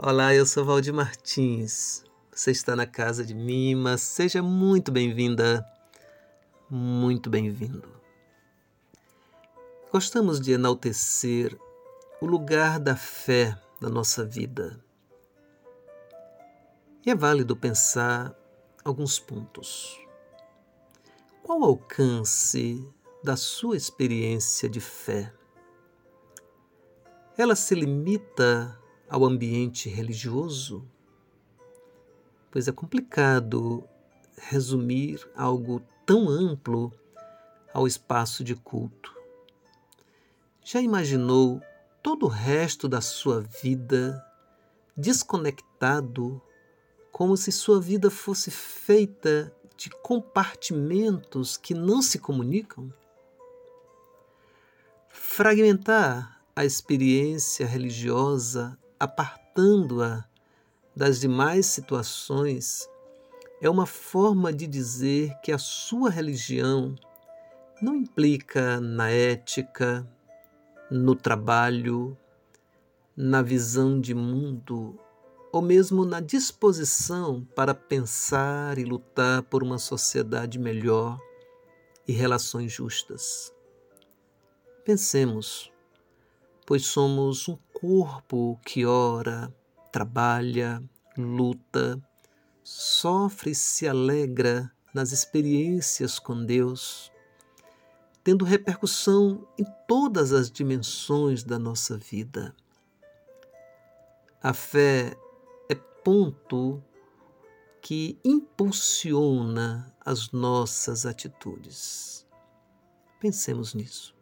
Olá, eu sou Valdir Martins. Você está na casa de Mima. Seja muito bem-vinda, muito bem-vindo. Gostamos de enaltecer o lugar da fé na nossa vida. E é válido pensar alguns pontos. Qual o alcance da sua experiência de fé? Ela se limita ao ambiente religioso? Pois é complicado resumir algo tão amplo ao espaço de culto. Já imaginou todo o resto da sua vida desconectado, como se sua vida fosse feita de compartimentos que não se comunicam? Fragmentar a experiência religiosa apartando-a das demais situações, é uma forma de dizer que a sua religião não implica na ética, no trabalho, na visão de mundo ou mesmo na disposição para pensar e lutar por uma sociedade melhor e relações justas. Pensemos, pois somos um corpo que ora, trabalha, luta, sofre e se alegra nas experiências com Deus, tendo repercussão em todas as dimensões da nossa vida. A fé é ponto que impulsiona as nossas atitudes. Pensemos nisso.